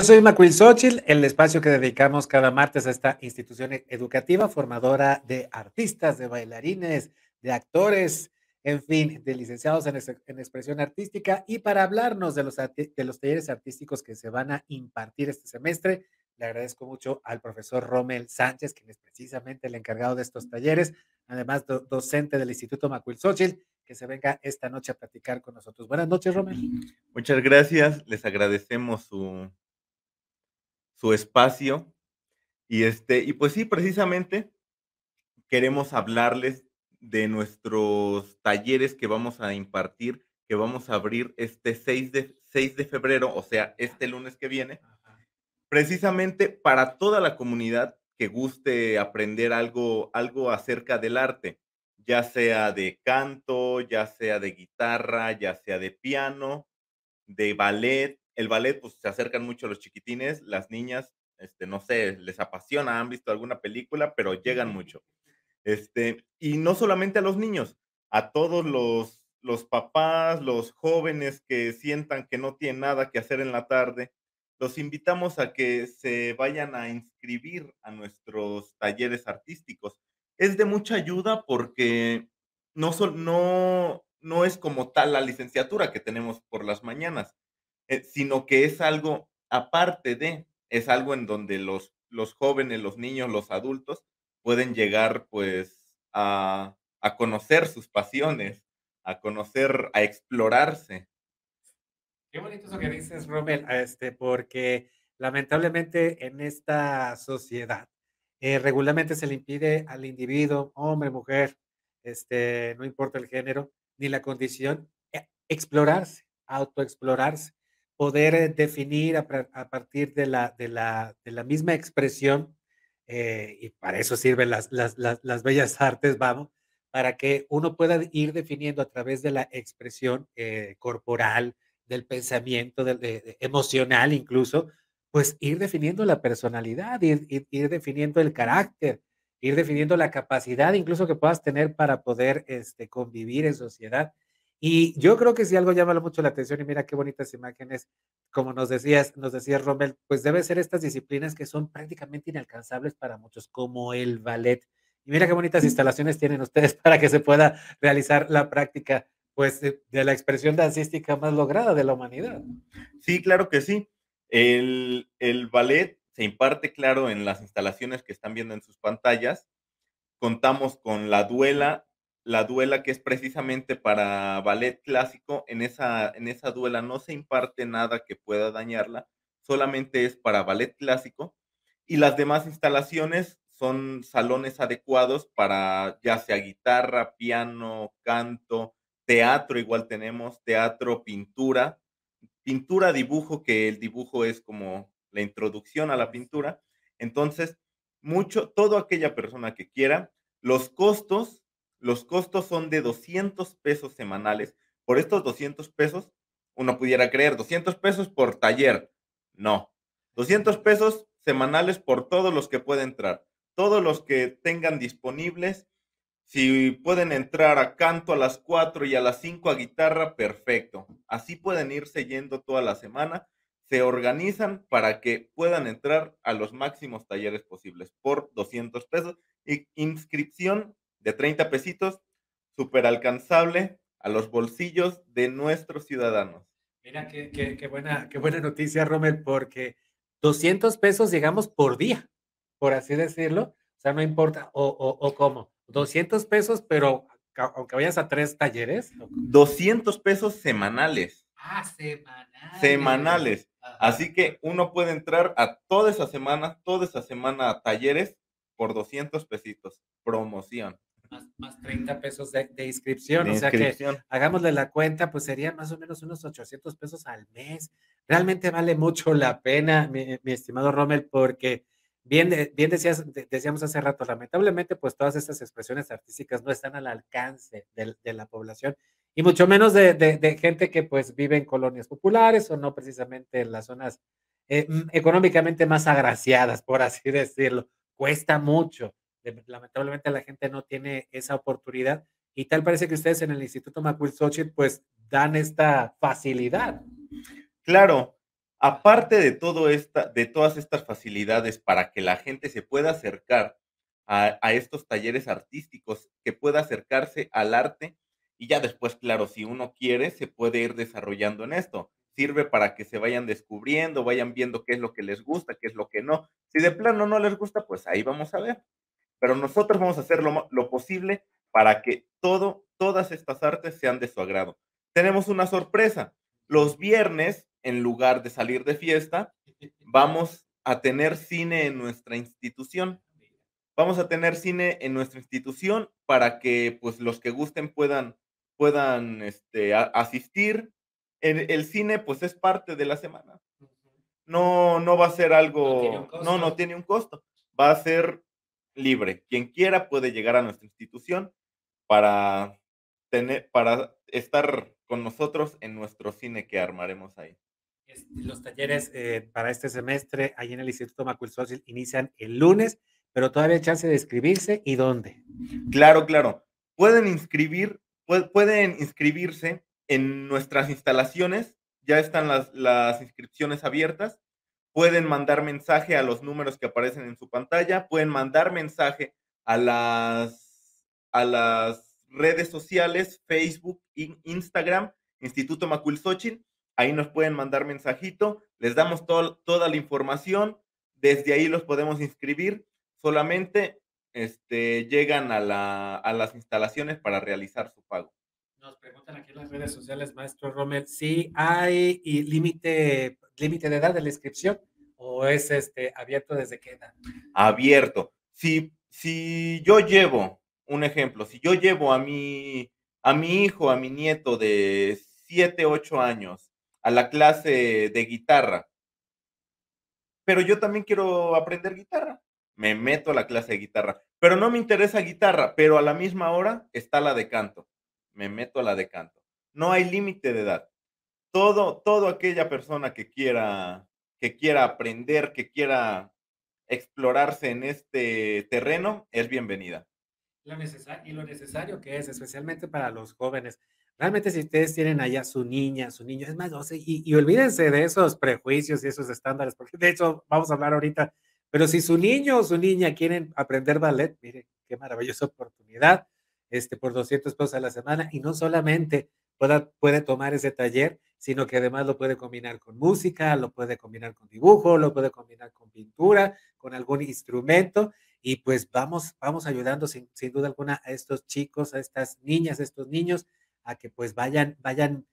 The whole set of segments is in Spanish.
Yo soy Macuil Xochitl, el espacio que dedicamos cada martes a esta institución educativa formadora de artistas, de bailarines, de actores, en fin, de licenciados en, expresión artística. Y para hablarnos de los, de los talleres artísticos que se van a impartir este semestre, le agradezco mucho al profesor Rommel Sánchez, quien es precisamente el encargado de estos talleres, además docente del Instituto Macuil Xochitl, que se venga esta noche a platicar con nosotros. Buenas noches, Rommel. Muchas gracias, les agradecemos su, su espacio. Y este, y pues sí, precisamente queremos hablarles de nuestros talleres que vamos a impartir, que vamos a abrir este 6 de, 6 de febrero, o sea, este lunes que viene, precisamente para toda la comunidad que guste aprender algo, algo acerca del arte, ya sea de canto, ya sea de guitarra, ya sea de piano, de ballet, el ballet, pues se acercan mucho los chiquitines, las niñas, este, no sé, les apasiona, han visto alguna película, pero llegan mucho. Este, y no solamente a los niños, a todos los, los papás, los jóvenes que sientan que no tienen nada que hacer en la tarde, los invitamos a que se vayan a inscribir a nuestros talleres artísticos. Es de mucha ayuda porque no, no, no es como tal la licenciatura que tenemos por las mañanas. Eh, sino que es algo aparte de, es algo en donde los, los jóvenes, los niños, los adultos pueden llegar pues a, a conocer sus pasiones, a conocer, a explorarse. Qué bonito eso que dices, Romel, este, porque lamentablemente en esta sociedad eh, regularmente se le impide al individuo, hombre, mujer, este, no importa el género ni la condición, eh, explorarse, autoexplorarse poder eh, definir a, partir de la, de, la, de la misma expresión, eh, y para eso sirven las, las, las, bellas artes, vamos, para que uno pueda ir definiendo a través de la expresión eh, corporal, del pensamiento, del, emocional incluso, pues ir definiendo la personalidad, ir, ir, definiendo el carácter, ir definiendo la capacidad incluso que puedas tener para poder este, convivir en sociedad. Y yo creo que si algo llama mucho la atención, y mira qué bonitas imágenes, como nos decías, nos decías Rommel, pues debe ser estas disciplinas que son prácticamente inalcanzables para muchos, como el ballet. Y mira qué bonitas instalaciones tienen ustedes para que se pueda realizar la práctica, pues, de, la expresión dancística más lograda de la humanidad. Sí, claro que sí. El, el ballet se imparte, claro, en las instalaciones que están viendo en sus pantallas. Contamos con la duela la duela que es precisamente para ballet clásico, en esa, en esa duela no se imparte nada que pueda dañarla, solamente es para ballet clásico y las demás instalaciones son salones adecuados para ya sea guitarra, piano, canto, teatro, igual tenemos teatro, pintura, pintura, dibujo, que el dibujo es como la introducción a la pintura. Entonces, mucho, toda aquella persona que quiera, los costos los costos son de 200 pesos semanales. Por estos 200 pesos, uno pudiera creer 200 pesos por taller. No, 200 pesos semanales por todos los que pueden entrar. Todos los que tengan disponibles. Si pueden entrar a canto a las 4 y a las 5 a guitarra, perfecto. Así pueden irse yendo toda la semana. Se organizan para que puedan entrar a los máximos talleres posibles por 200 pesos. Inscripción de 30 pesitos, súper alcanzable a los bolsillos de nuestros ciudadanos. Mira, qué, qué, buena, qué buena noticia, Rommel, porque 200 pesos, digamos, por día, por así decirlo. O sea, no importa, o, o, cómo. 200 pesos, pero aunque vayas a tres talleres. 200 pesos semanales. Ah, semanales. Semanales. Así que uno puede entrar a toda esa semana, toda esa semana a talleres por 200 pesitos. Promoción más, 30 pesos de, inscripción. o sea que hagámosle la cuenta, pues serían más o menos unos 800 pesos al mes. Realmente vale mucho la pena, mi, estimado Rommel, porque bien, bien decías, decíamos hace rato, lamentablemente, pues todas estas expresiones artísticas no están al alcance de, la población y mucho menos de, gente que pues vive en colonias populares o no precisamente en las zonas eh, económicamente más agraciadas, por así decirlo. Cuesta mucho lamentablemente la gente no tiene esa oportunidad y tal parece que ustedes en el Instituto Macuil Xochitl pues dan esta facilidad. Claro, Aparte de, todo esta, de todas estas facilidades para que la gente se pueda acercar a, a estos talleres artísticos, que pueda acercarse al arte y ya después, claro, si uno quiere, se puede ir desarrollando en esto. Sirve para que se vayan descubriendo, vayan viendo qué es lo que les gusta, qué es lo que no. Si de plano no les gusta, pues ahí vamos a ver. Pero nosotros vamos a hacer lo, lo posible para que todo, todas estas artes sean de su agrado. Tenemos una sorpresa. Los viernes, en lugar de salir de fiesta, vamos a tener cine en nuestra institución. Vamos a tener cine en nuestra institución para que pues los que gusten puedan puedan este, asistir. El, el, cine, pues es parte de la semana. No, no va a ser algo, no, no, tiene un costo. Va a ser libre. Quien quiera puede llegar a nuestra institución para tener, para estar con nosotros en nuestro cine que armaremos ahí. Los talleres eh, para este semestre ahí en el Instituto Macuil inician el lunes, pero todavía hay chance de inscribirse y dónde. Claro, claro. Pueden inscribir pueden inscribirse en nuestras instalaciones, ya están las, las inscripciones abiertas, pueden mandar mensaje a los números que aparecen en su pantalla, pueden mandar mensaje a las, a las redes sociales, Facebook, Instagram, Instituto Macuilxochitl, ahí nos pueden mandar mensajito, les damos toda la información, desde ahí los podemos inscribir, solamente este, llegan a, la, a las instalaciones para realizar su pago. Nos preguntan aquí en las redes sociales, maestro Rommel, si hay límite límite de edad de la inscripción o es este abierto desde qué edad? Abierto. Si, si yo llevo, un ejemplo, si yo llevo a mi, a mi hijo, a mi nieto de 7, 8 años a la clase de guitarra, pero yo también quiero aprender guitarra, me meto a la clase de guitarra, pero no me interesa guitarra, pero a la misma hora está la de canto, me meto a la de canto. No hay límite de edad. Todo, todo aquella persona que quiera, que quiera aprender, que quiera explorarse en este terreno, es bienvenida. Lo necesario, y lo necesario que es, especialmente para los jóvenes. Realmente si ustedes tienen allá su niña, su niño, es más, no sé, y, y olvídense de esos prejuicios y esos estándares, porque de hecho vamos a hablar ahorita pero si su niño o su niña quieren aprender ballet, mire, qué maravillosa oportunidad, este, por 200 pesos a la semana, y no solamente pueda, puede tomar ese taller, sino que además lo puede combinar con música, lo puede combinar con dibujo, lo puede combinar con pintura, con algún instrumento, y pues vamos, vamos ayudando sin, sin duda alguna a estos chicos, a estas niñas, a estos niños, a que pues vayan, vayan,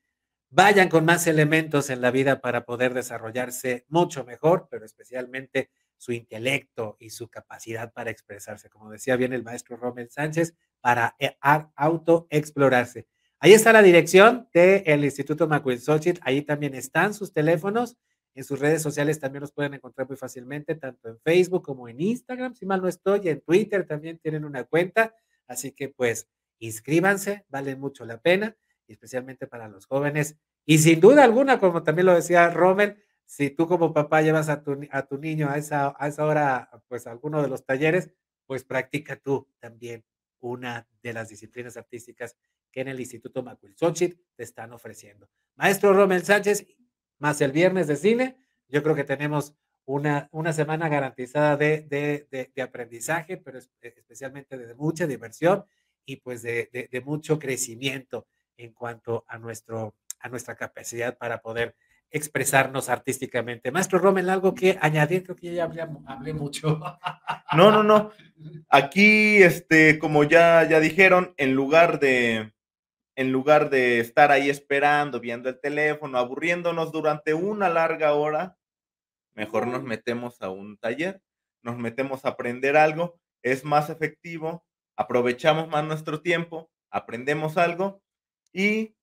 vayan con más elementos en la vida para poder desarrollarse mucho mejor, pero especialmente su intelecto y su capacidad para expresarse, como decía bien el maestro Romel Sánchez, para eh, autoexplorarse. Ahí está la dirección del Instituto Macuilxochitl, ahí también están sus teléfonos, en sus redes sociales también los pueden encontrar muy fácilmente, tanto en Facebook como en Instagram, si mal no estoy, en Twitter también tienen una cuenta, así que pues inscríbanse, vale mucho la pena, especialmente para los jóvenes. Y sin duda alguna, como también lo decía Rommel, si tú como papá llevas a tu, a tu niño a esa, a esa hora, pues a alguno de los talleres, pues practica tú también una de las disciplinas artísticas que en el Instituto Macuilxochitl te están ofreciendo. Maestro Romel Sánchez, más el viernes de cine, yo creo que tenemos una, una semana garantizada de, de, de, aprendizaje, pero especialmente de mucha diversión y pues de, mucho crecimiento en cuanto a, nuestro, a nuestra capacidad para poder expresarnos artísticamente. Maestro Rommel, algo que añadir, creo que ya hablé, mucho. No, no, no. Aquí, este, como ya, ya dijeron, en lugar de, en lugar de estar ahí esperando, viendo el teléfono, aburriéndonos durante una larga hora, mejor nos metemos a un taller, nos metemos a aprender algo, es más efectivo, aprovechamos más nuestro tiempo, aprendemos algo y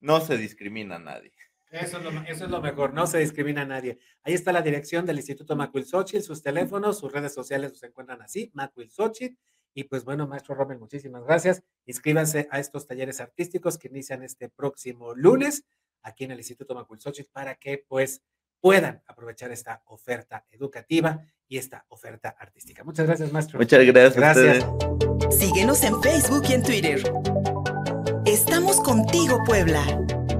no se discrimina a nadie. Eso es, lo, mejor, no se discrimina a nadie. Ahí está la dirección del Instituto Macuil sus teléfonos, sus redes sociales se encuentran así, Macuil Y pues bueno, maestro Rommel, muchísimas gracias. Inscríbanse a estos talleres artísticos que inician este próximo lunes aquí en el Instituto Macuil para que pues puedan aprovechar esta oferta educativa y esta oferta artística. Muchas gracias, maestro. Muchas gracias. Gracias. Síguenos en Facebook y en Twitter. Estamos contigo, Puebla.